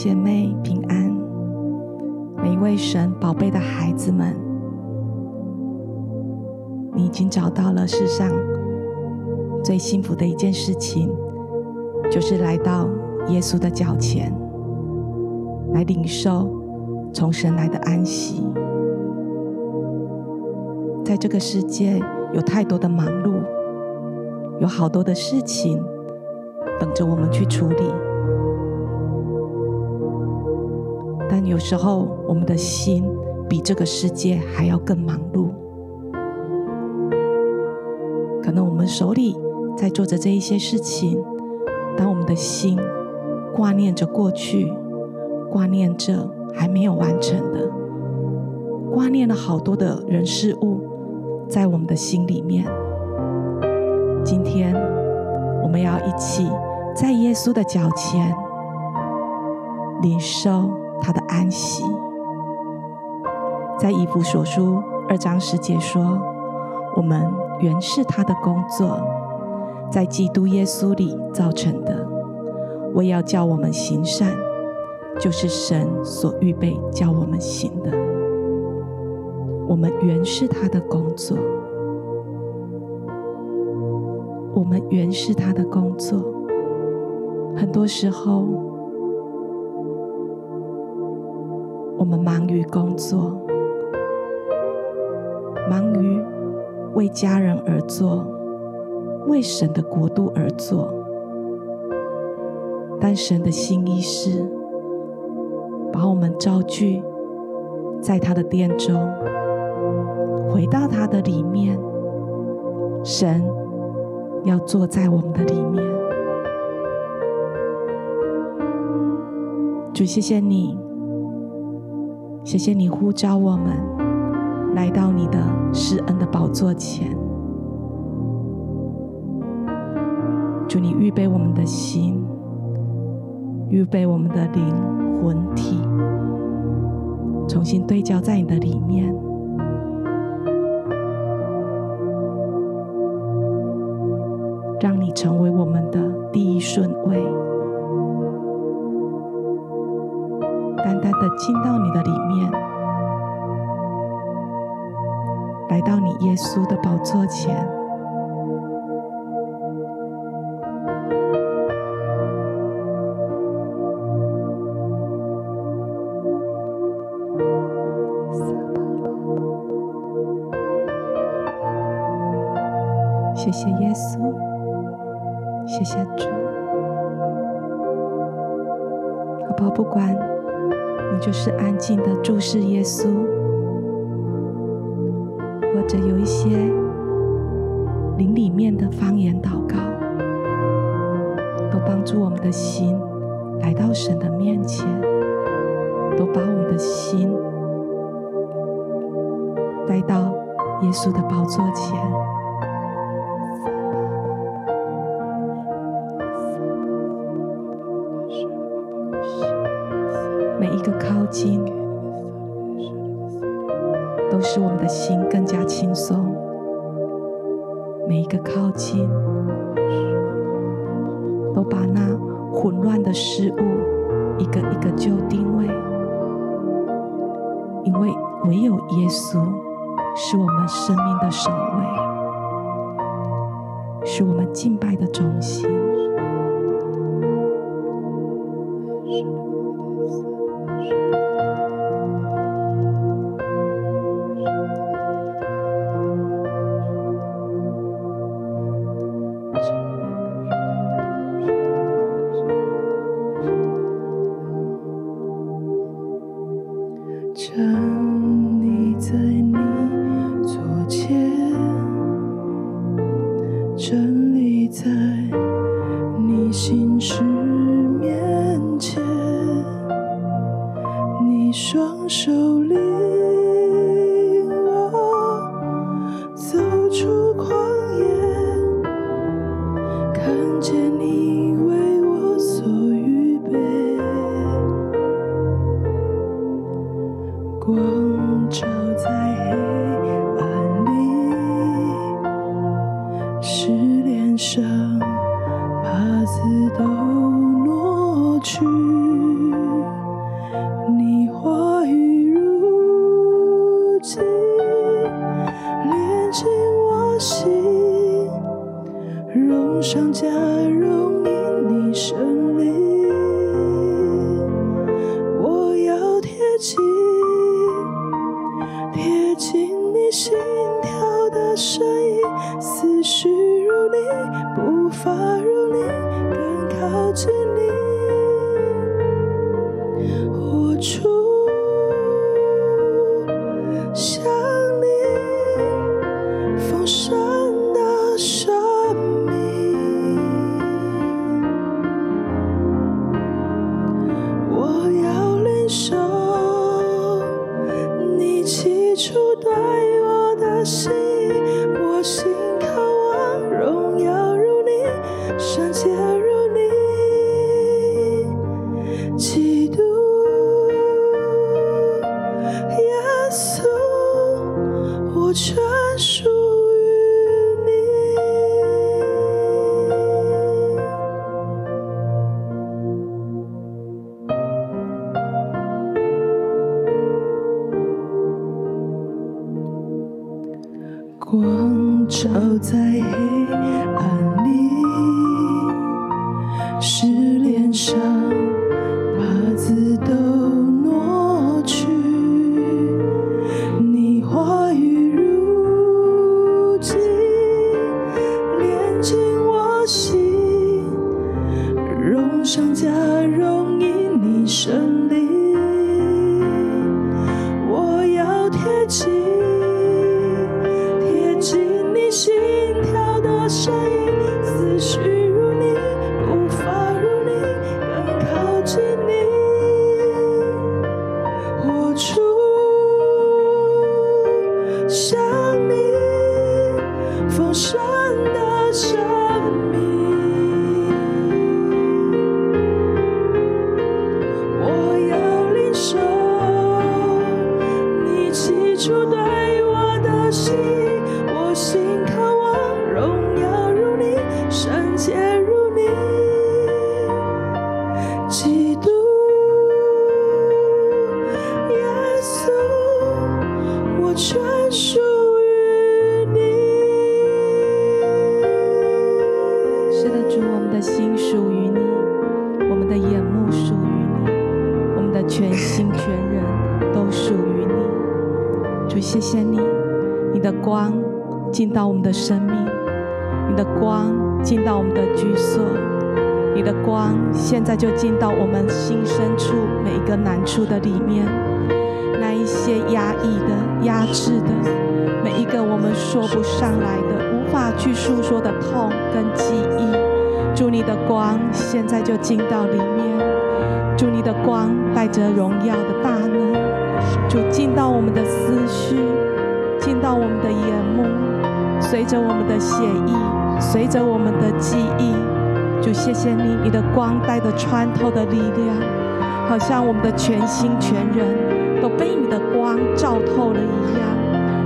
姐妹平安，每一位神宝贝的孩子们，你已经找到了世上最幸福的一件事情，就是来到耶稣的脚前，来领受从神来的安息。在这个世界有太多的忙碌，有好多的事情等着我们去处理。但有时候，我们的心比这个世界还要更忙碌。可能我们手里在做着这一些事情，当我们的心挂念着过去，挂念着还没有完成的，挂念了好多的人事物，在我们的心里面。今天，我们要一起在耶稣的脚前领受。他的安息，在以弗所书二章十节说：“我们原是他的工作，在基督耶稣里造成的，为要叫我们行善，就是神所预备叫我们行的。我们原是他的工作，我们原是他的工作。很多时候。”我们忙于工作，忙于为家人而做，为神的国度而做。但神的心意是，把我们召聚在他的殿中，回到他的里面。神要坐在我们的里面。主，谢谢你。谢谢你呼召我们来到你的施恩的宝座前，祝你预备我们的心，预备我们的灵魂体，重新对焦在你的里面，让你成为我们的第一顺位。的进到你的里面，来到你耶稣的宝座前，谢谢耶稣，谢谢主，好不好？不管。你就是安静的注视耶稣，或者有一些灵里面的方言祷告，都帮助我们的心来到神的面前，都把我们的心带到耶稣的宝座前。经都使我们的心更加轻松。每一个靠近，都把那混乱的事物一个一个就定位，因为唯有耶稣是我们生命的首位，是我们敬拜的中心。紧我心。融上加融因你生光照在黑暗里，是脸上。基督耶稣，我全属于你。是的，主，我们的心属于你，我们的眼目属于你，我们的全心全人都属于你。主，谢谢你，你的光进到我们的生命，你的光进到我们的居所。你的光现在就进到我们心深处每一个难处的里面，那一些压抑的、压制的，每一个我们说不上来的、无法去诉说的痛跟记忆，祝你的光现在就进到里面，祝你的光带着荣耀的大能，就进到我们的思绪，进到我们的眼目。随着我们的血液，随着我们的记忆，就谢谢你，你的光带着穿透的力量，好像我们的全心全人都被你的光照透了一样，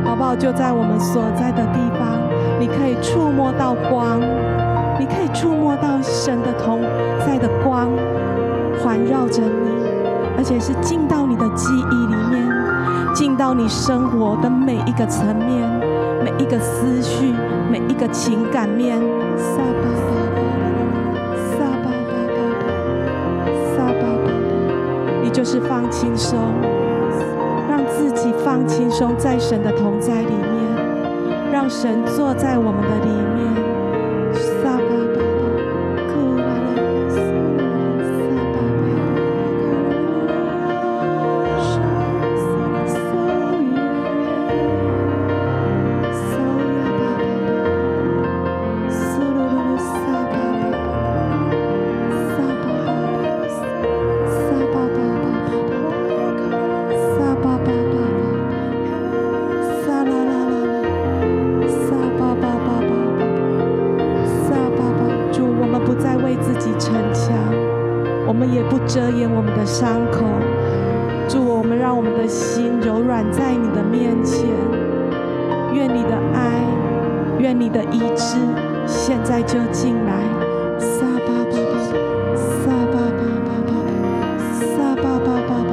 好不好？就在我们所在的地方，你可以触摸到光，你可以触摸到神的同在的光环绕着你，而且是进到你的记忆里面，进到你生活的每一个层面。每一个思绪，每一个情感面，撒巴巴巴，就是放轻松，让自己放轻松，在神的同在里面，让神坐在我们的里面。愿你的爱，愿你的意志，现在就进来。撒巴巴巴巴，撒巴巴巴巴，撒巴巴巴巴，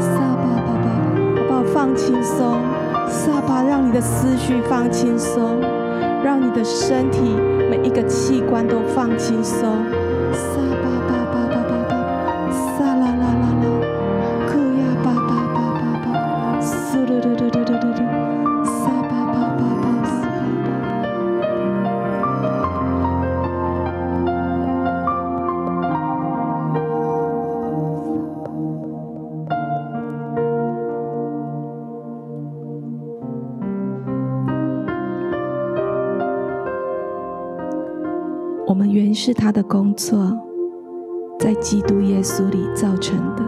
撒巴巴巴巴，好不好？放轻松，撒巴，让你的思绪放轻松，让你的身体每一个器官都放轻松。是他的工作，在基督耶稣里造成的。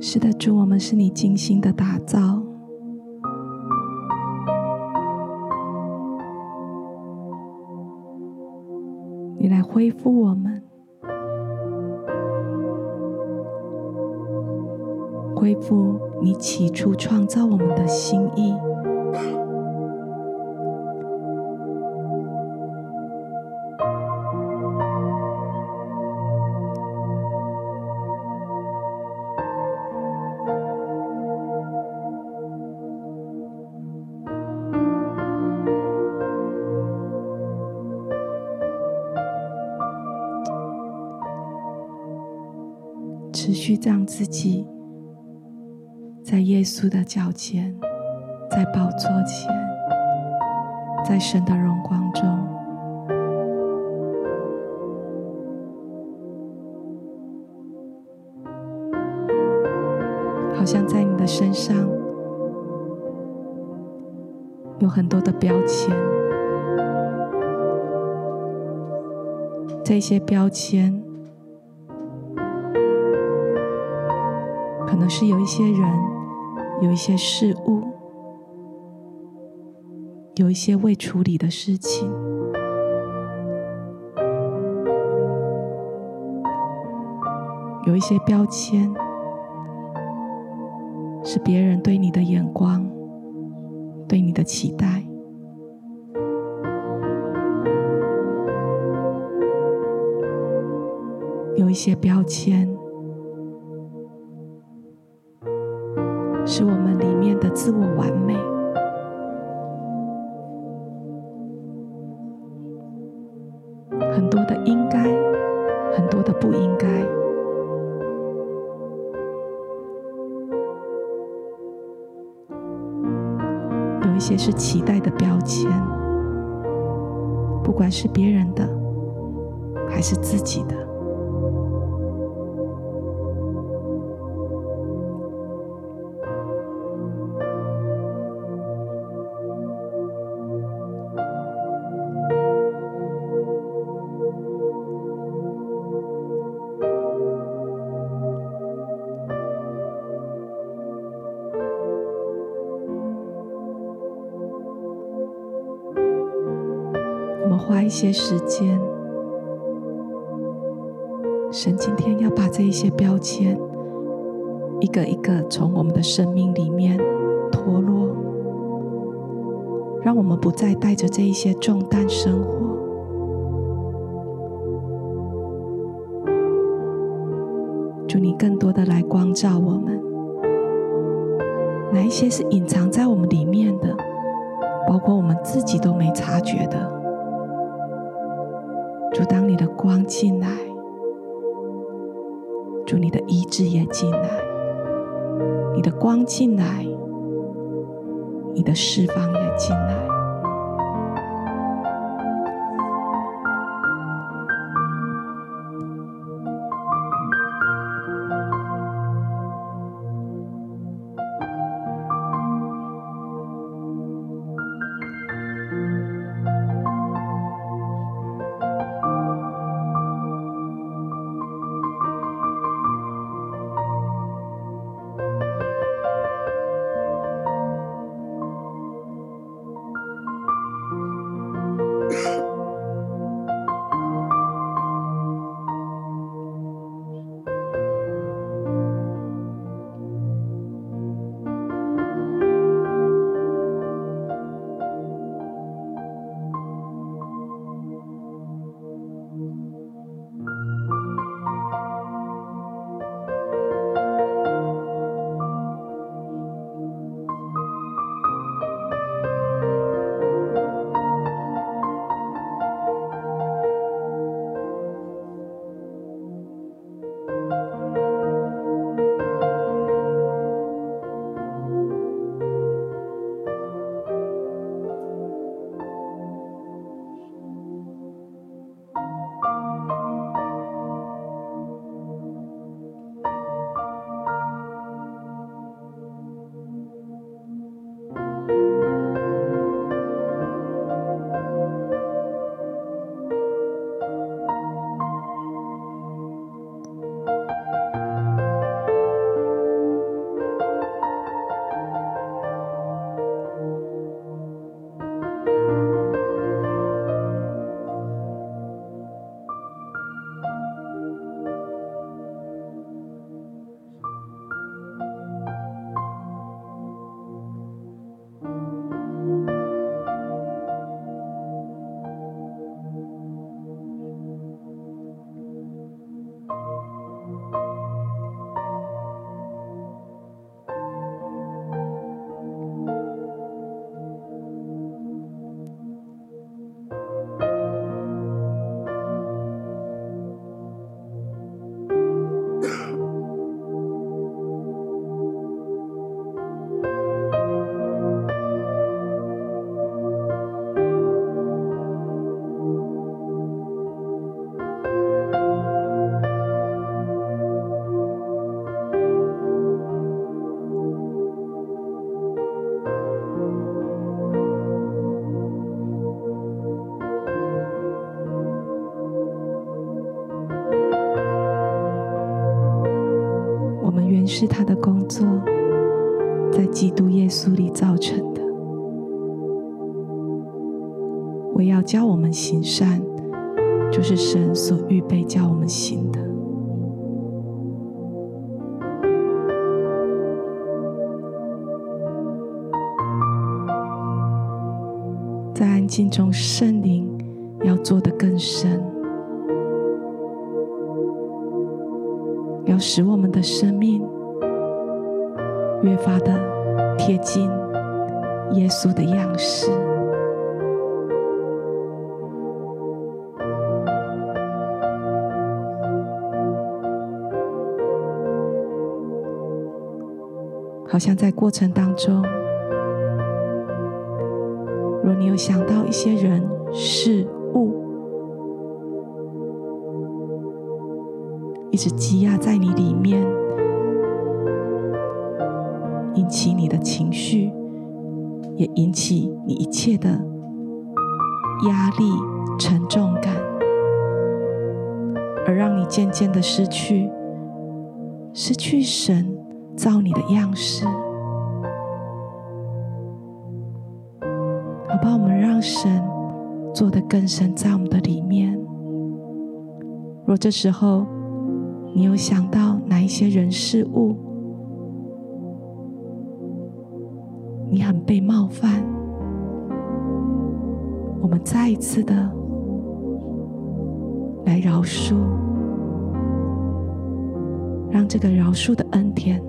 是的，主，我们是你精心的打造。恢复我们，恢复你起初创造我们的心意。让自己在耶稣的脚前，在宝座前，在神的荣光中，好像在你的身上有很多的标签，这些标签。可能是有一些人，有一些事物，有一些未处理的事情，有一些标签，是别人对你的眼光，对你的期待，有一些标签。是期待的标签，不管是别人的，还是自己的。一些时间，神今天要把这一些标签一个一个从我们的生命里面脱落，让我们不再带着这一些重担生活。祝你更多的来光照我们，哪一些是隐藏在我们里面的，包括我们自己都没察觉的。的光进来，主，你的医治也进来，你的光进来，你的释放也进来。是他的工作，在基督耶稣里造成的。我要教我们行善，就是神所预备教我们行的。在安静中，圣灵要做得更深。要使我们的生像在过程当中，若你有想到一些人事物，一直积压在你里面，引起你的情绪，也引起你一切的压力、沉重感，而让你渐渐的失去，失去神造你的样式。好吧，我们让神做的更深在我们的里面。若这时候，你有想到哪一些人事物，你很被冒犯？我们再一次的来饶恕，让这个饶恕的恩典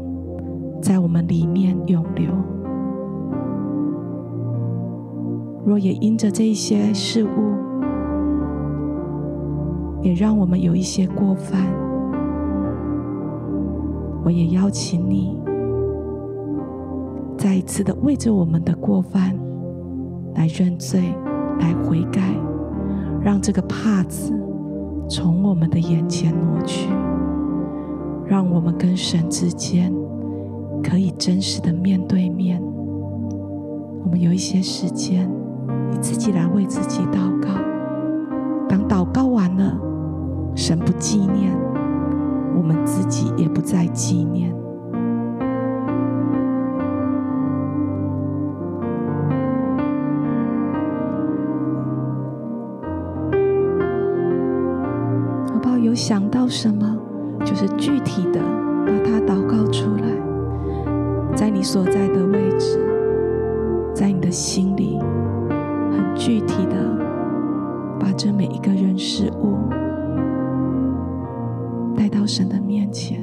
在我们里面永留。若也因着这一些事物，也让我们有一些过犯。我也邀请你，再一次的为着我们的过犯来认罪、来悔改，让这个帕子从我们的眼前挪去，让我们跟神之间可以真实的面对面。我们有一些时间，你自己来为自己祷告。当祷告完了，神不纪念。我们自己也不再纪念，好不好？有想到什么，就是具体的把它祷告出来，在你所在的位置，在你的心里，很具体的把这每一个人事物。带到神的面前。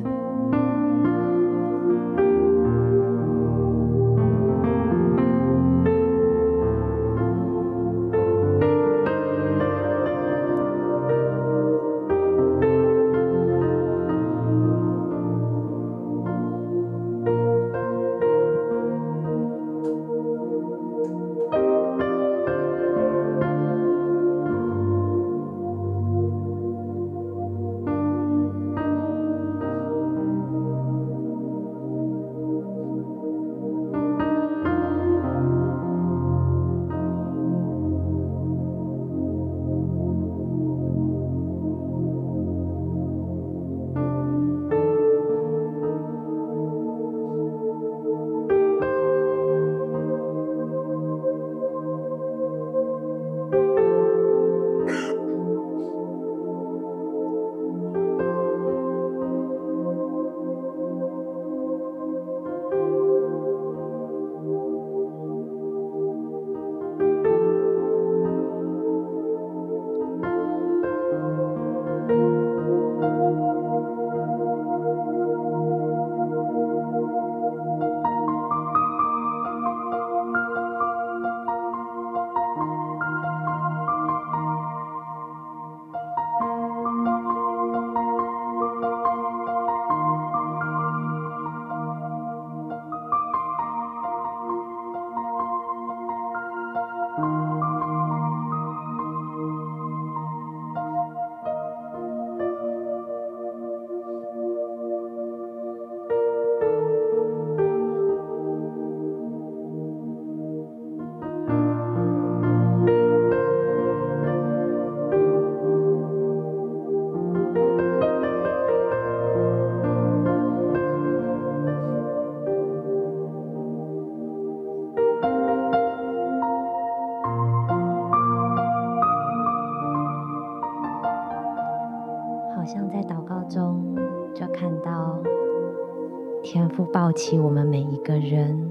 抱起我们每一个人。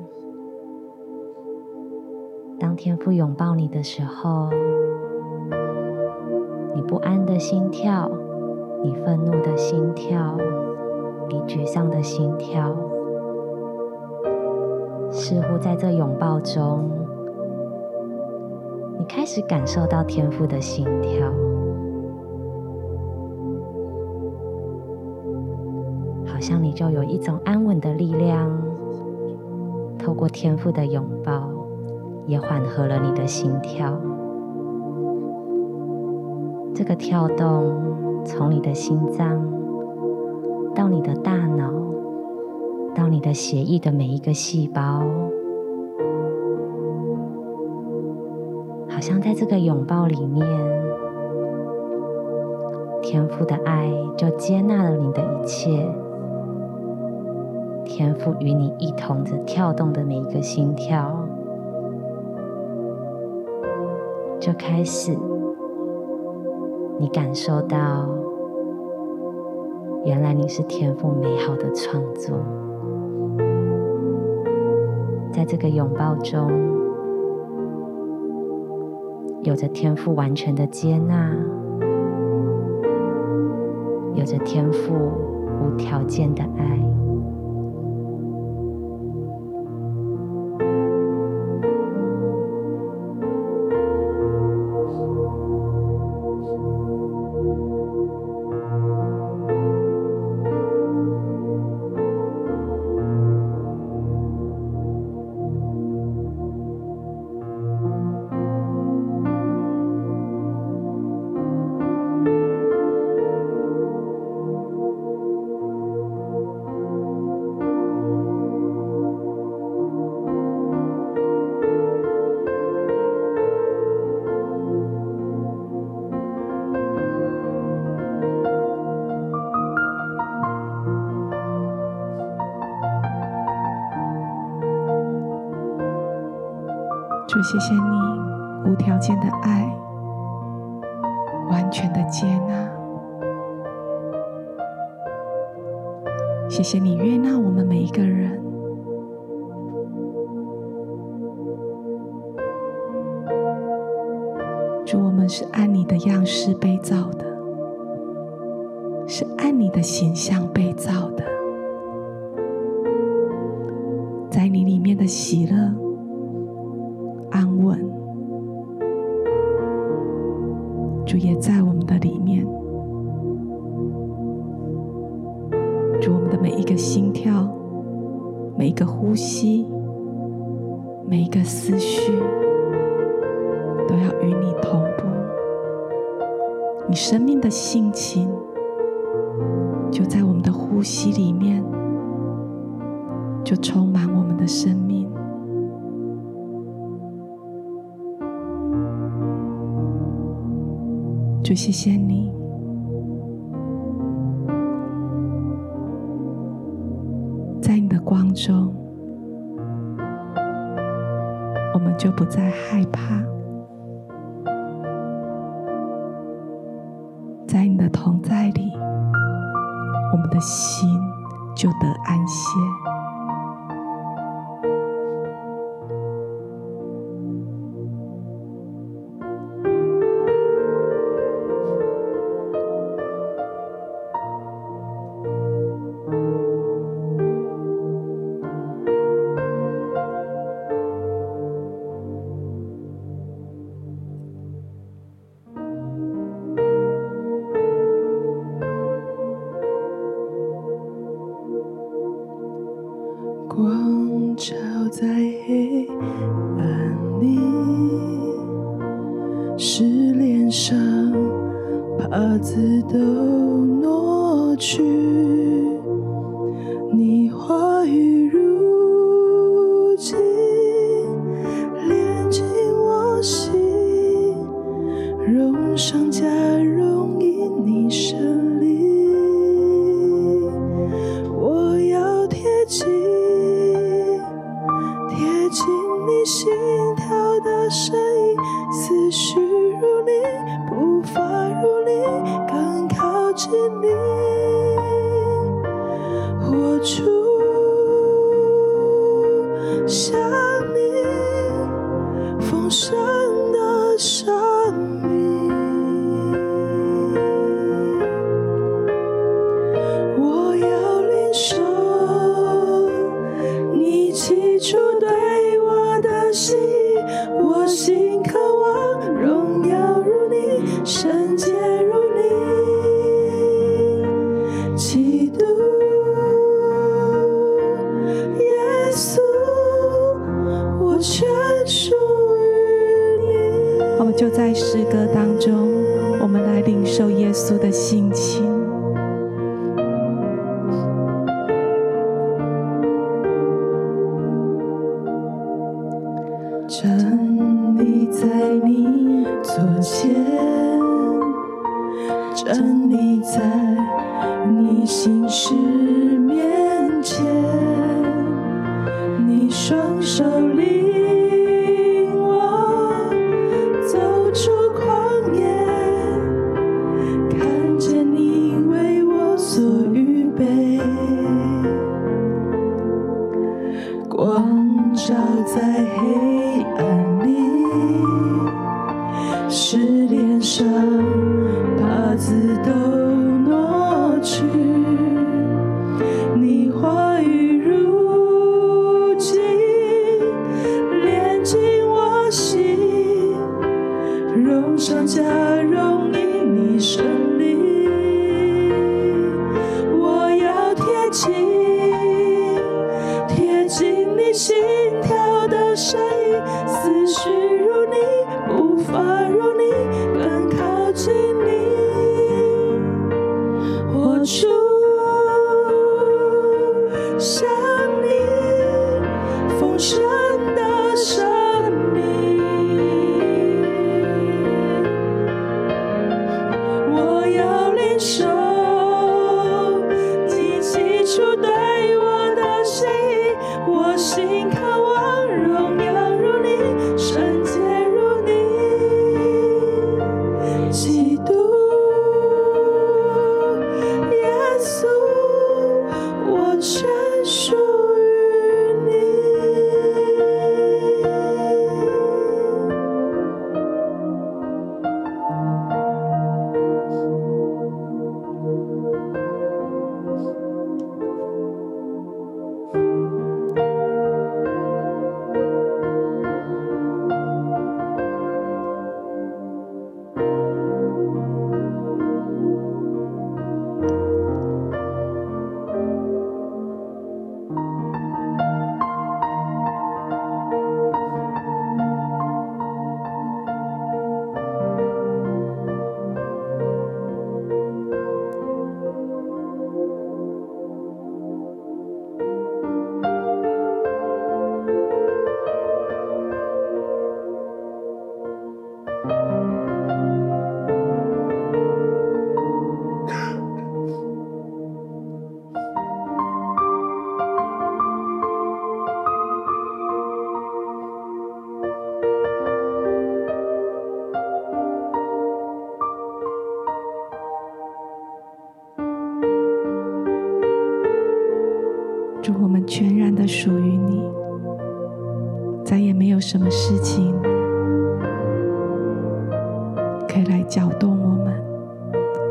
当天父拥抱你的时候，你不安的心跳，你愤怒的心跳，你沮丧的心跳，似乎在这拥抱中，你开始感受到天父的心跳。好像你就有一种安稳的力量，透过天赋的拥抱，也缓和了你的心跳。这个跳动从你的心脏到你的大脑，到你的血液的每一个细胞，好像在这个拥抱里面，天赋的爱就接纳了你的一切。天赋与你一同着跳动的每一个心跳，就开始，你感受到，原来你是天赋美好的创作，在这个拥抱中，有着天赋完全的接纳，有着天赋无条件的爱。主，谢谢你无条件的爱，完全的接纳。谢谢你悦纳我们每一个人。主，我们是按你的样式被造的，是按你的形象被造的，在你里面的喜乐。主也在我们的里面，主，我们的每一个心跳、每一个呼吸、每一个思绪，都要与你同步。你生命的性情，就在我们的呼吸里面，就充满我们的生命。就，谢谢你，在你的光中，我们就不再害全然的属于你，再也没有什么事情可以来搅动我们。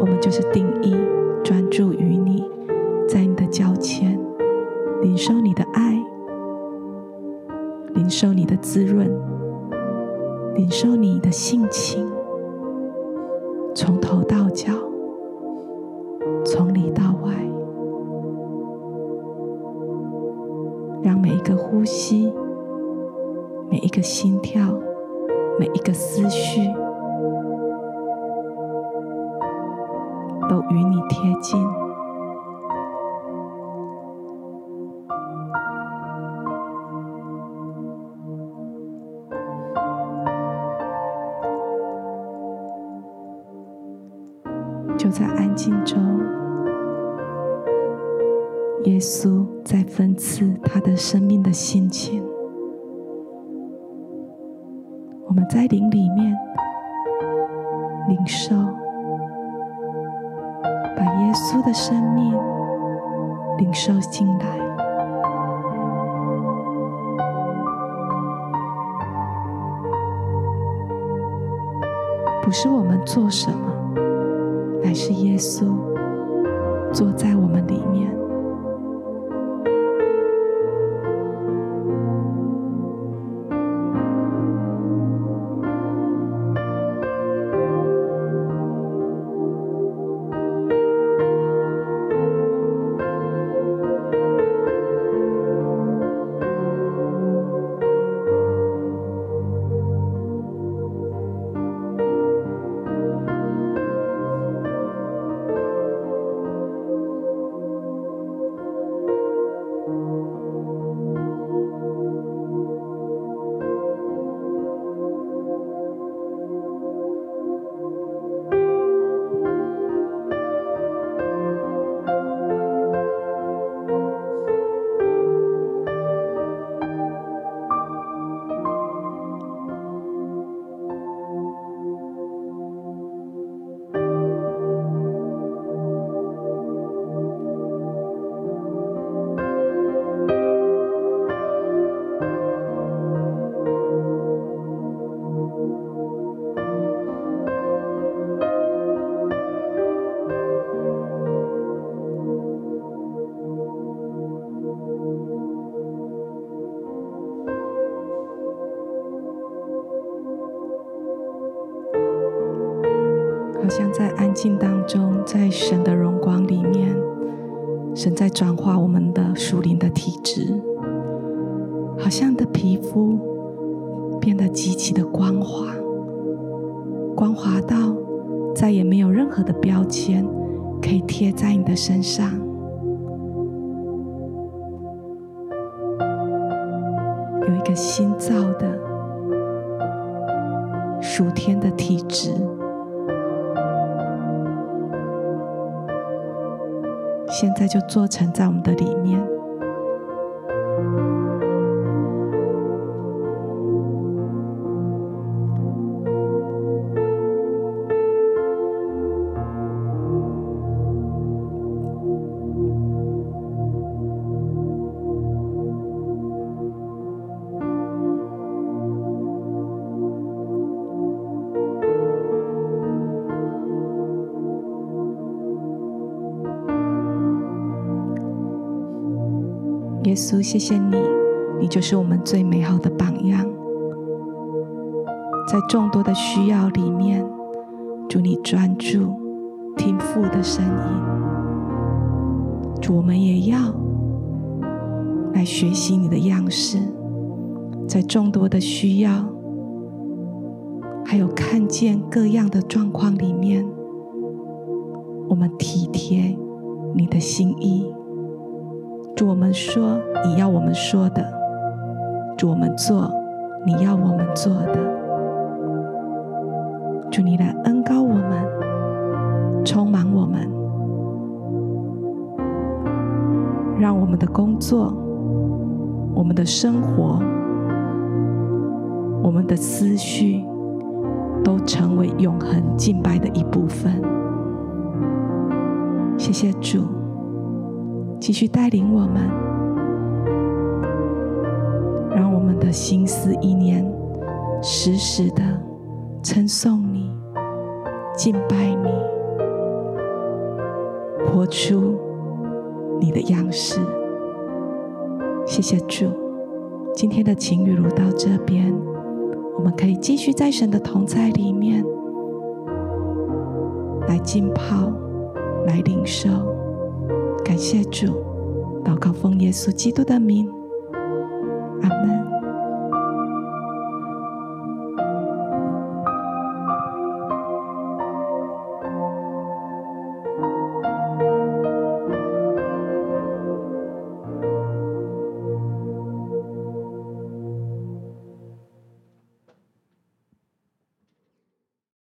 我们就是定义专注于你，在你的脚前，领受你的爱，领受你的滋润，领受你的性情，领受，把耶稣的生命领受进来，不是我们做什么，乃是耶稣坐在我们里面。神在转化我们的属灵的体质，好像的皮肤变得极其的光滑，光滑到再也没有任何的标签可以贴在你的身上，有一个新造的属天的体质。现在就做成在我们的里面。稣，谢谢你，你就是我们最美好的榜样。在众多的需要里面，主你专注听父的声音。我们也要来学习你的样式。在众多的需要，还有看见各样的状况里面，我们体贴你的心意。主，我们说你要我们说的；主，我们做你要我们做的。主，你来恩膏我们，充满我们，让我们的工作、我们的生活、我们的思绪，都成为永恒敬拜的一部分。谢谢主。继续带领我们，让我们的心思意念时时的称颂你、敬拜你，活出你的样式。谢谢主，今天的晴雨如到这边，我们可以继续在神的同在里面来浸泡、来领受。感谢主，祷告奉耶稣基督的名，